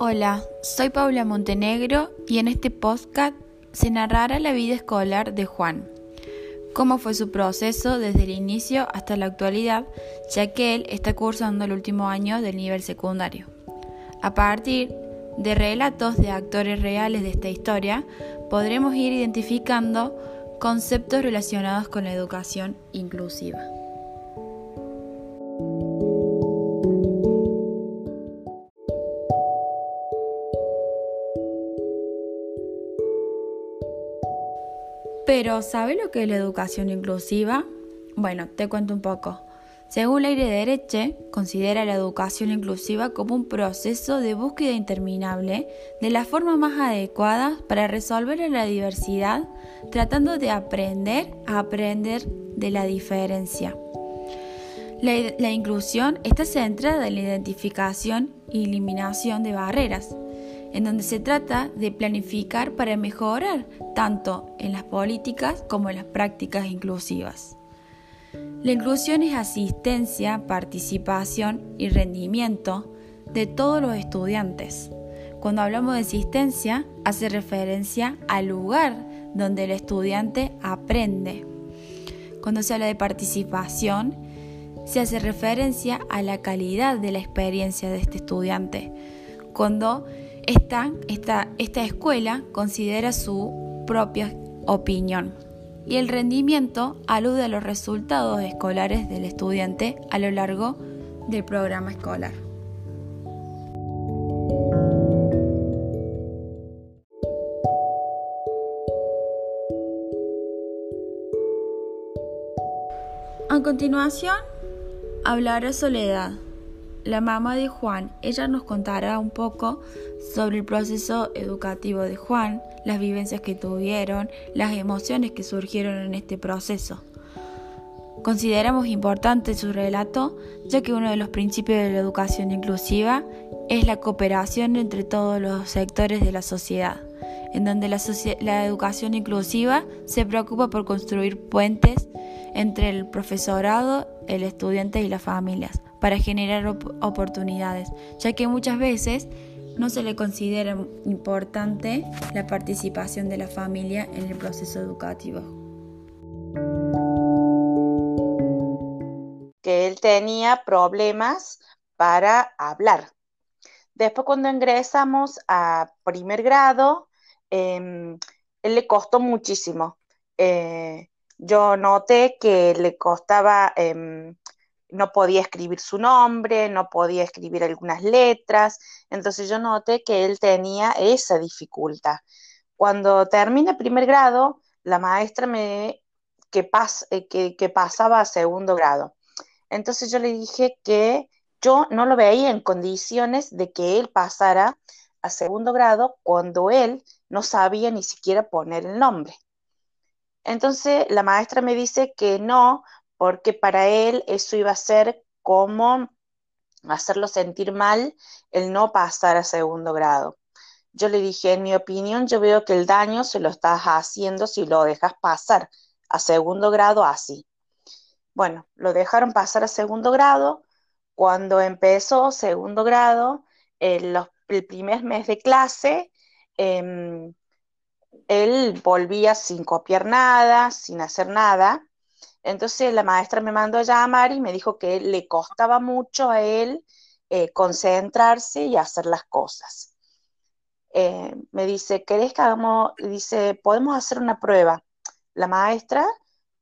Hola, soy Paula Montenegro y en este podcast se narrará la vida escolar de Juan, cómo fue su proceso desde el inicio hasta la actualidad, ya que él está cursando el último año del nivel secundario. A partir de relatos de actores reales de esta historia, podremos ir identificando conceptos relacionados con la educación inclusiva. Pero, ¿sabe lo que es la educación inclusiva? Bueno, te cuento un poco. Según Leire Dereche, considera la educación inclusiva como un proceso de búsqueda interminable de la forma más adecuada para resolver la diversidad, tratando de aprender a aprender de la diferencia. La, la inclusión está centrada en la identificación y eliminación de barreras, en donde se trata de planificar para mejorar tanto en las políticas como en las prácticas inclusivas. La inclusión es asistencia, participación y rendimiento de todos los estudiantes. Cuando hablamos de asistencia, hace referencia al lugar donde el estudiante aprende. Cuando se habla de participación, se hace referencia a la calidad de la experiencia de este estudiante. Cuando esta, esta, esta escuela considera su propia opinión y el rendimiento alude a los resultados escolares del estudiante a lo largo del programa escolar. A continuación, hablará Soledad, la mamá de Juan. Ella nos contará un poco sobre el proceso educativo de Juan, las vivencias que tuvieron, las emociones que surgieron en este proceso. Consideramos importante su relato, ya que uno de los principios de la educación inclusiva es la cooperación entre todos los sectores de la sociedad, en donde la, la educación inclusiva se preocupa por construir puentes entre el profesorado, el estudiante y las familias, para generar oportunidades, ya que muchas veces no se le considera importante la participación de la familia en el proceso educativo. Que él tenía problemas para hablar. Después cuando ingresamos a primer grado, em, él le costó muchísimo. Eh, yo noté que le costaba em, no podía escribir su nombre, no podía escribir algunas letras, entonces yo noté que él tenía esa dificultad. Cuando termine primer grado, la maestra me que, eh, que, pasaba a segundo grado. Entonces yo le dije que yo no lo veía en condiciones de que él pasara a segundo grado cuando él no sabía ni siquiera poner el nombre. Entonces la maestra me dice que no, porque para él eso iba a ser como hacerlo sentir mal el no pasar a segundo grado. Yo le dije, en mi opinión, yo veo que el daño se lo estás haciendo si lo dejas pasar a segundo grado así. Bueno, lo dejaron pasar a segundo grado. Cuando empezó segundo grado, el primer mes de clase, em, él volvía sin copiar nada, sin hacer nada. Entonces la maestra me mandó a llamar y me dijo que le costaba mucho a él eh, concentrarse y hacer las cosas. Eh, me dice, ¿querés que hagamos? Dice, podemos hacer una prueba. La maestra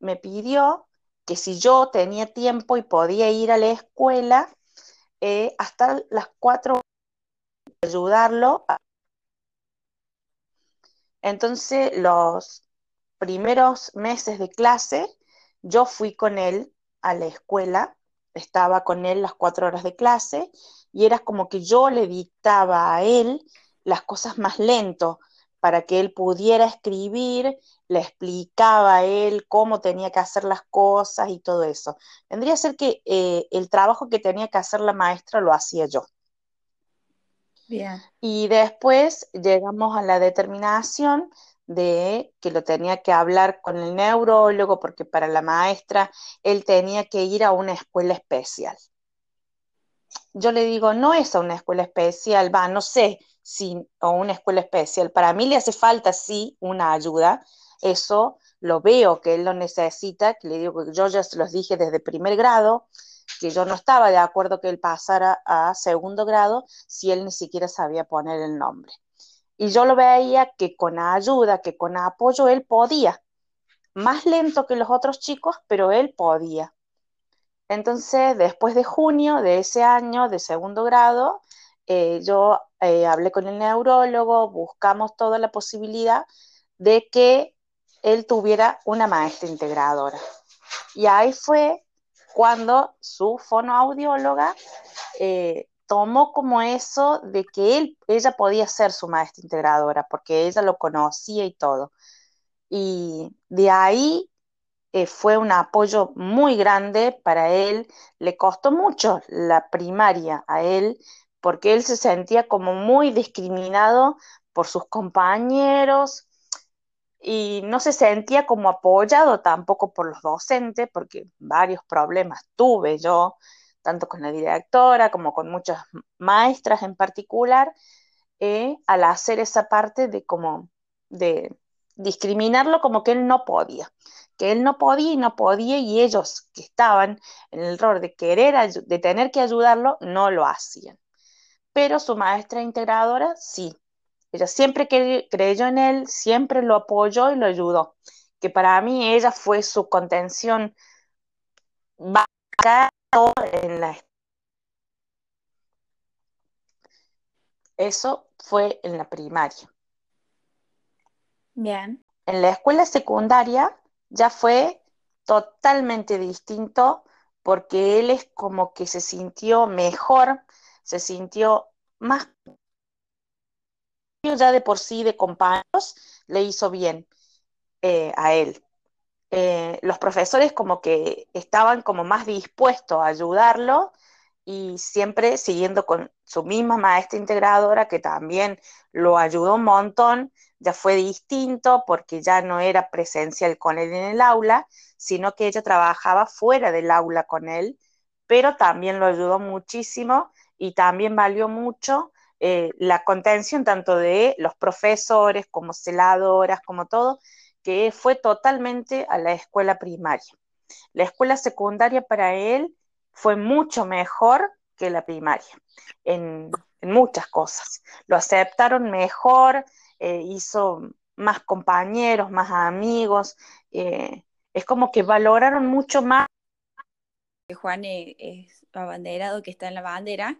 me pidió que si yo tenía tiempo y podía ir a la escuela eh, hasta las cuatro ayudarlo. Entonces, los primeros meses de clase, yo fui con él a la escuela, estaba con él las cuatro horas de clase y era como que yo le dictaba a él las cosas más lento para que él pudiera escribir, le explicaba a él cómo tenía que hacer las cosas y todo eso. Vendría a ser que eh, el trabajo que tenía que hacer la maestra lo hacía yo. Y después llegamos a la determinación de que lo tenía que hablar con el neurólogo porque para la maestra él tenía que ir a una escuela especial. yo le digo, no es a una escuela especial, va, no sé si o una escuela especial. Para mí le hace falta, sí, una ayuda. Eso lo veo que él lo necesita, que le digo que yo ya se los dije desde primer grado, que yo no estaba de acuerdo que él pasara a segundo grado si él ni siquiera sabía poner el nombre. Y yo lo veía que con ayuda, que con apoyo él podía. Más lento que los otros chicos, pero él podía. Entonces, después de junio de ese año, de segundo grado, eh, yo eh, hablé con el neurólogo, buscamos toda la posibilidad de que él tuviera una maestra integradora. Y ahí fue cuando su fonoaudióloga eh, tomó como eso de que ella podía ser su maestra integradora, porque ella lo conocía y todo. Y de ahí eh, fue un apoyo muy grande para él. Le costó mucho la primaria a él, porque él se sentía como muy discriminado por sus compañeros y no se sentía como apoyado tampoco por los docentes, porque varios problemas tuve yo tanto con la directora como con muchas maestras en particular, eh, al hacer esa parte de como de discriminarlo como que él no podía, que él no podía y no podía y ellos que estaban en el rol de querer, de tener que ayudarlo, no lo hacían. Pero su maestra integradora sí, ella siempre creyó en él, siempre lo apoyó y lo ayudó, que para mí ella fue su contención en la Eso fue en la primaria. Bien. En la escuela secundaria ya fue totalmente distinto porque él es como que se sintió mejor, se sintió más ya de por sí de compañeros, le hizo bien eh, a él. Eh, los profesores como que estaban como más dispuestos a ayudarlo y siempre siguiendo con su misma maestra integradora que también lo ayudó un montón, ya fue distinto porque ya no era presencial con él en el aula, sino que ella trabajaba fuera del aula con él, pero también lo ayudó muchísimo y también valió mucho eh, la contención tanto de los profesores como celadoras, como todo, que fue totalmente a la escuela primaria. La escuela secundaria para él fue mucho mejor que la primaria en, muchas cosas. Lo aceptaron mejor, eh, hizo más compañeros, más amigos. Eh, es como que valoraron mucho más. Juan es abanderado que está en la bandera.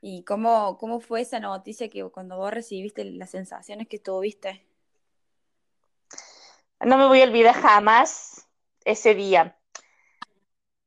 ¿Y cómo, cómo fue esa noticia que cuando vos recibiste las sensaciones que tuviste? No me voy a olvidar jamás ese día.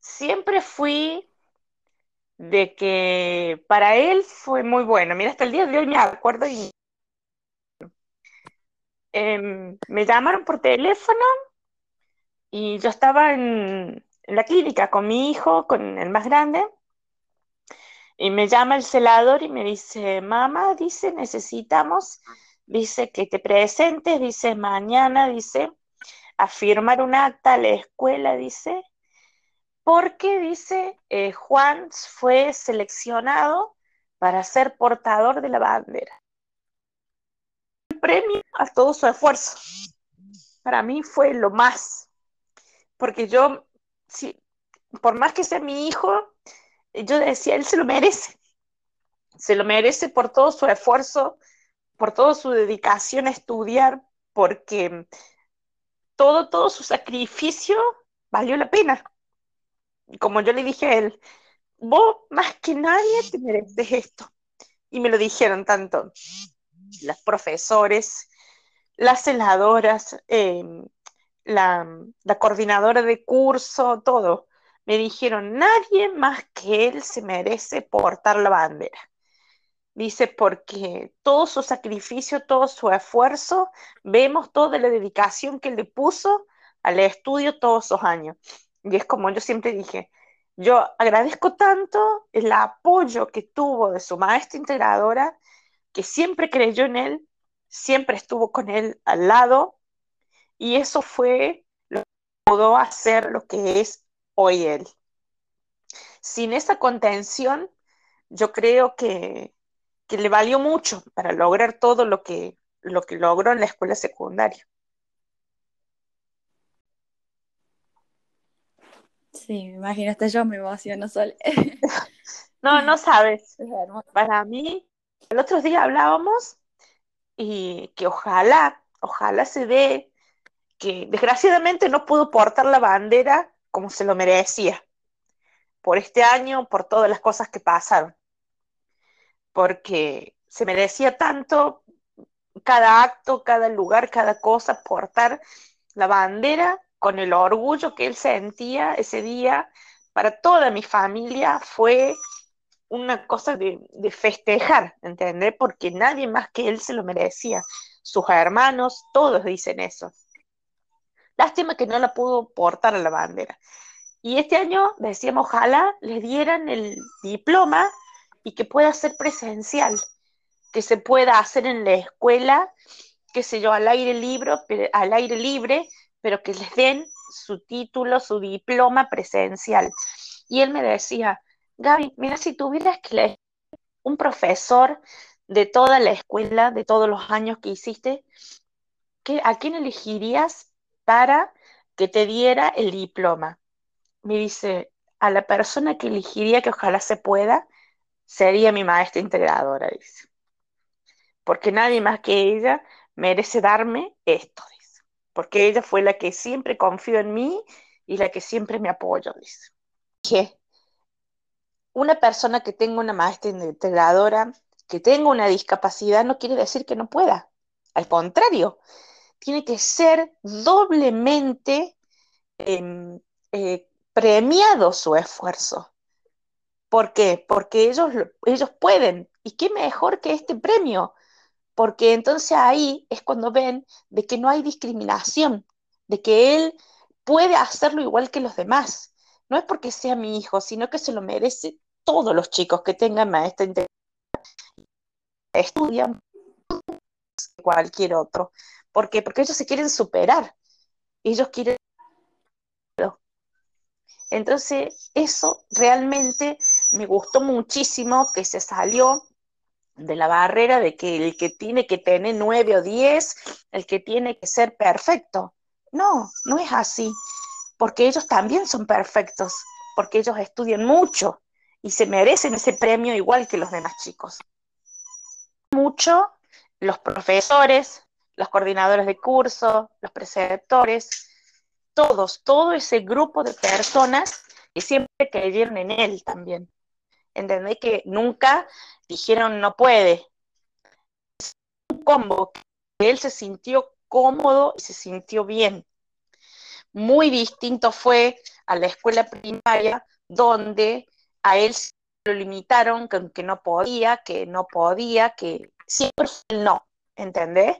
Siempre fui de que para él fue muy bueno. Mira, hasta el día de hoy me acuerdo y em, me llamaron por teléfono y yo estaba en, en, la clínica con mi hijo, con el más grande, y me llama el celador y me dice, mamá, dice, necesitamos, dice, que te presentes, dice, mañana, dice, a firmar un acta a la escuela, dice, porque dice, eh, Juan fue seleccionado para ser portador de la bandera. El premio a todo su esfuerzo. Para mí fue lo más, porque yo, si, por más que sea mi hijo, yo decía, él se lo merece. Se lo merece por todo su esfuerzo, por toda su dedicación a estudiar, porque todo, todo su sacrificio valió la pena. Como yo le dije a él, vos más que nadie te mereces esto. Y me lo dijeron tanto las profesores, las celadoras, em, la, la coordinadora de curso, todo. Me dijeron, nadie más que él se merece portar la bandera. Dice, porque todo su sacrificio, todo su esfuerzo, vemos toda la dedicación que le puso al estudio todos esos años. Y es como yo siempre dije, yo agradezco tanto el apoyo que tuvo de su maestra integradora, que siempre creyó en él, siempre estuvo con él al lado, y eso fue lo que pudo hacer lo que es hoy él. Sin esa contención, yo creo que, que le valió mucho para lograr todo lo que, lo que logró en la escuela secundaria. Sí, me imagino, hasta yo me emociono, Sol. no, no sabes. Para mí, el otro día hablábamos y que ojalá, ojalá se dé que desgraciadamente no pudo portar la bandera como se lo merecía por este año, por todas las cosas que pasaron, porque se merecía tanto cada acto, cada lugar, cada cosa, portar la bandera con el orgullo que él sentía ese día. Para toda mi familia fue una cosa de, festejar, ¿entendés? Porque nadie más que él se lo merecía. Sus hermanos, todos dicen eso. Lástima que no la pudo portar a la bandera. Y este año decíamos, ojalá le dieran el diploma y que pueda ser presencial, que se pueda hacer en la escuela, qué sé yo, al aire libre, al aire libre, pero que les den su título, su diploma presencial. Y él me decía, Gaby, mira, si tuvieras que un profesor de toda la escuela, de todos los años que hiciste, ¿a quién elegirías para que te diera el diploma? Me dice, a la persona que elegiría, que ojalá se pueda, sería mi maestra integradora, dice. Porque nadie más que ella merece darme esto, dice. Porque ella fue la que siempre confió en mí y la que siempre me apoyó, dice. ¿Qué? una persona que tenga una maestra integradora, que tenga una discapacidad, no quiere decir que no pueda. Al contrario, tiene que ser doblemente em, eh, premiado su esfuerzo. ¿Por qué? Porque ellos, ellos pueden. ¿Y qué mejor que este premio? Porque entonces ahí es cuando ven de que no hay discriminación, de que él puede hacerlo igual que los demás. No es porque sea mi hijo, sino que se lo merece todos los chicos que tengan maestra integral estudian cualquier otro. ¿Por qué? Porque ellos se quieren superar. Ellos quieren... Entonces, eso realmente me gustó muchísimo que se salió de la barrera de que el que tiene que tener nueve o diez, el que tiene que ser perfecto. No, no es así, porque ellos también son perfectos, porque ellos estudian mucho, y se merecen ese premio igual que los demás chicos. Mucho los profesores, los coordinadores de curso, los preceptores, todos, todo ese grupo de personas que siempre creyeron en él también. Entendé que nunca dijeron no puede. Es un combo que él se sintió cómodo y se sintió bien. Muy distinto fue a la escuela primaria donde a él lo limitaron, que, no podía, que no podía, que siempre fue no, ¿entendés?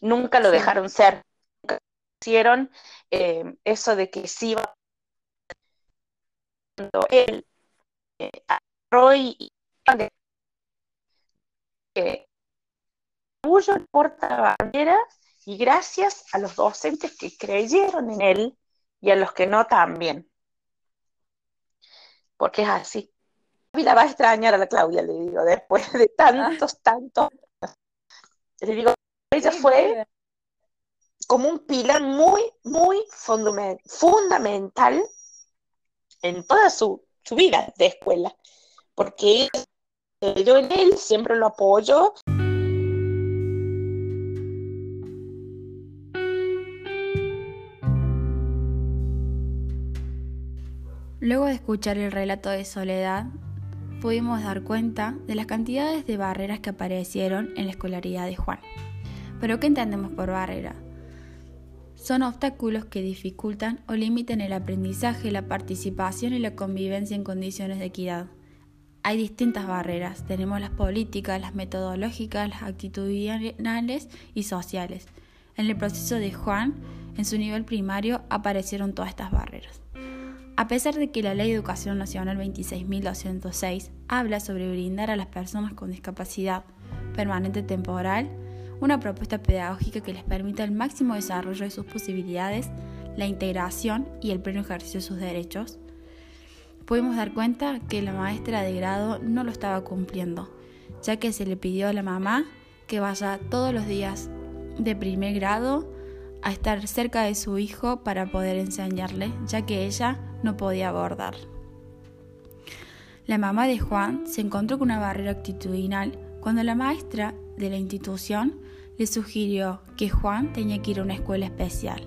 Nunca lo dejaron ser. Nunca hicieron eh, eso de que sí iba cuando él eh, Roy eh, porta bandera y gracias a los docentes que creyeron en él y a los que no también porque es así. Y la va a extrañar a la Claudia, le digo, después de tantos, ah. tantos. Le digo, ella fue como un pilar muy, muy fundamental en toda su, su vida de escuela, porque yo en él siempre lo apoyo. Luego de escuchar el relato de Soledad, pudimos dar cuenta de las cantidades de barreras que aparecieron en la escolaridad de Juan. ¿Pero qué entendemos por barrera? Son obstáculos que dificultan o limitan el aprendizaje, la participación y la convivencia en condiciones de equidad. Hay distintas barreras, tenemos las políticas, las metodológicas, las actitudinales y sociales. En el proceso de Juan, en su nivel primario, aparecieron todas estas barreras. A pesar de que la Ley de Educación Nacional 26.206 habla sobre brindar a las personas con discapacidad permanente temporal una propuesta pedagógica que les permita el máximo desarrollo de sus posibilidades, la integración y el pleno ejercicio de sus derechos, pudimos dar cuenta que la maestra de grado no lo estaba cumpliendo, ya que se le pidió a la mamá que vaya todos los días de primer grado a estar cerca de su hijo para poder enseñarle, ya que ella no podía abordar. La mamá de Juan se encontró con una barrera actitudinal cuando la maestra de la institución le sugirió que Juan tenía que ir a una escuela especial,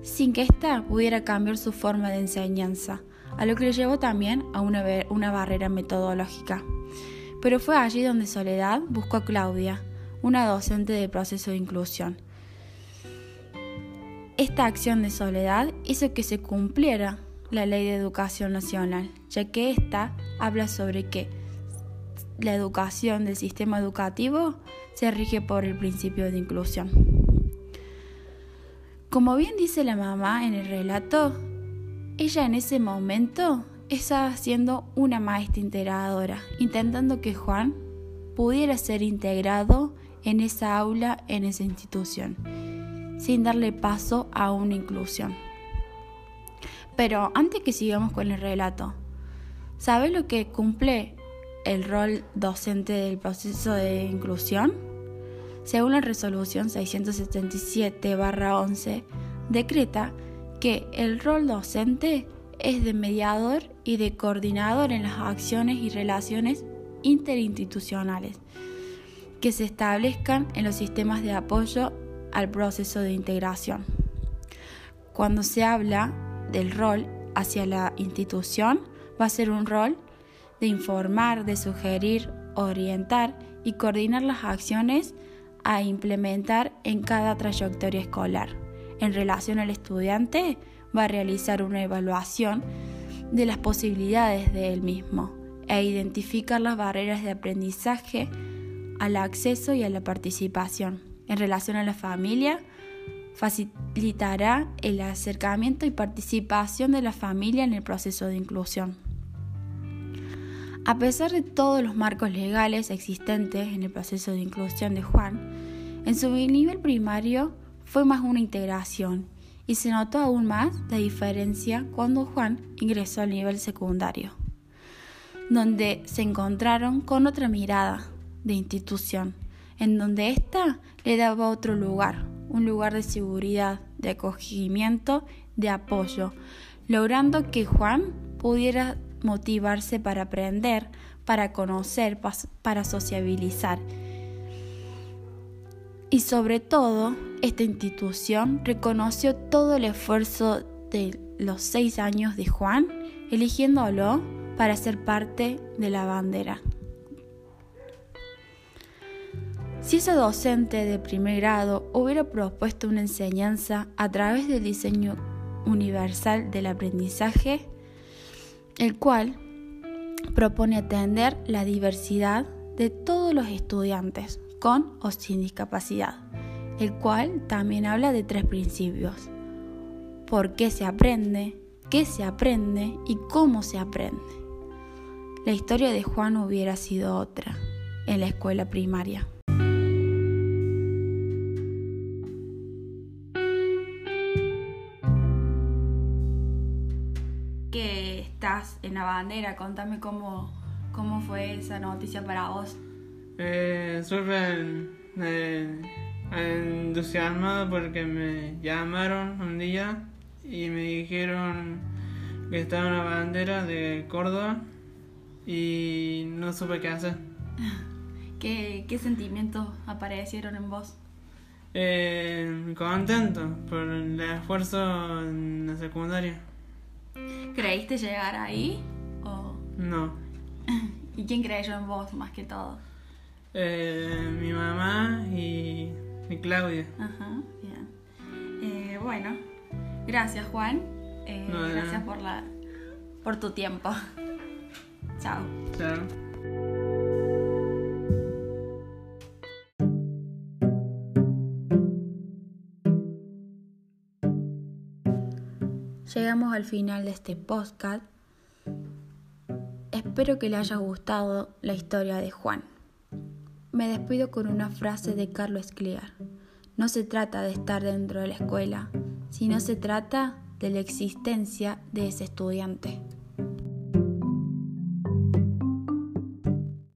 sin que ésta pudiera cambiar su forma de enseñanza, a lo que le llevó también a una, una barrera metodológica. Pero fue allí donde Soledad buscó a Claudia, una docente de proceso de inclusión. Esta acción de Soledad hizo que se cumpliera la Ley de Educación Nacional, ya que ésta habla sobre que la educación del sistema educativo se rige por el principio de inclusión. Como bien dice la mamá en el relato, ella en ese momento estaba siendo una maestra integradora, intentando que Juan pudiera ser integrado en esa aula, en esa institución, sin darle paso a una inclusión. Pero antes que sigamos con el relato, ¿sabe lo que cumple el rol docente del proceso de inclusión? Según la resolución 677-11, decreta que el rol docente es de mediador y de coordinador en las acciones y relaciones interinstitucionales que se establezcan en los sistemas de apoyo al proceso de integración. Cuando se habla del rol hacia la institución, va a ser un rol de informar, de sugerir, orientar y coordinar las acciones a implementar en cada trayectoria escolar. En relación al estudiante, va a realizar una evaluación de las posibilidades de él mismo e identificar las barreras de aprendizaje al acceso y a la participación. En relación a la familia, facilitará el acercamiento y participación de la familia en el proceso de inclusión. A pesar de todos los marcos legales existentes en el proceso de inclusión de Juan, en su nivel primario fue más una integración y se notó aún más la diferencia cuando Juan ingresó al nivel secundario, donde se encontraron con otra mirada de institución, en donde ésta le daba otro lugar, un lugar de seguridad, de acogimiento, de apoyo, logrando que Juan pudiera motivarse para aprender, para conocer, para sociabilizar. Y sobre todo, esta institución reconoció todo el esfuerzo de los seis años de Juan, eligiéndolo para ser parte de la bandera. Si ese docente de primer grado hubiera propuesto una enseñanza a través del diseño universal del aprendizaje, el cual propone atender la diversidad de todos los estudiantes con o sin discapacidad, el cual también habla de tres principios. ¿Por qué se aprende? ¿Qué se aprende? ¿Y cómo se aprende? La historia de Juan hubiera sido otra en la escuela primaria. En la bandera. Contame cómo, cómo fue esa noticia para vos. Eh, súper eh, entusiasmado porque me llamaron un día y me dijeron que estaba una bandera de Córdoba y no supe qué hacer. ¿Qué, qué sentimientos aparecieron en vos? Eh, contento por el esfuerzo en la secundaria. ¿Creíste llegar ahí? O... No. ¿Y quién creyó en vos más que todo? Eh, mi mamá y, Claudia. Ajá, bien. Eh, bueno, gracias Juan. Eh, gracias por la por tu tiempo. Chao. Chao. Llegamos al final de este podcast. Espero que le haya gustado la historia de Juan. Me despido con una frase de Carlos Escliar. No se trata de estar dentro de la escuela, sino se trata de la existencia de ese estudiante.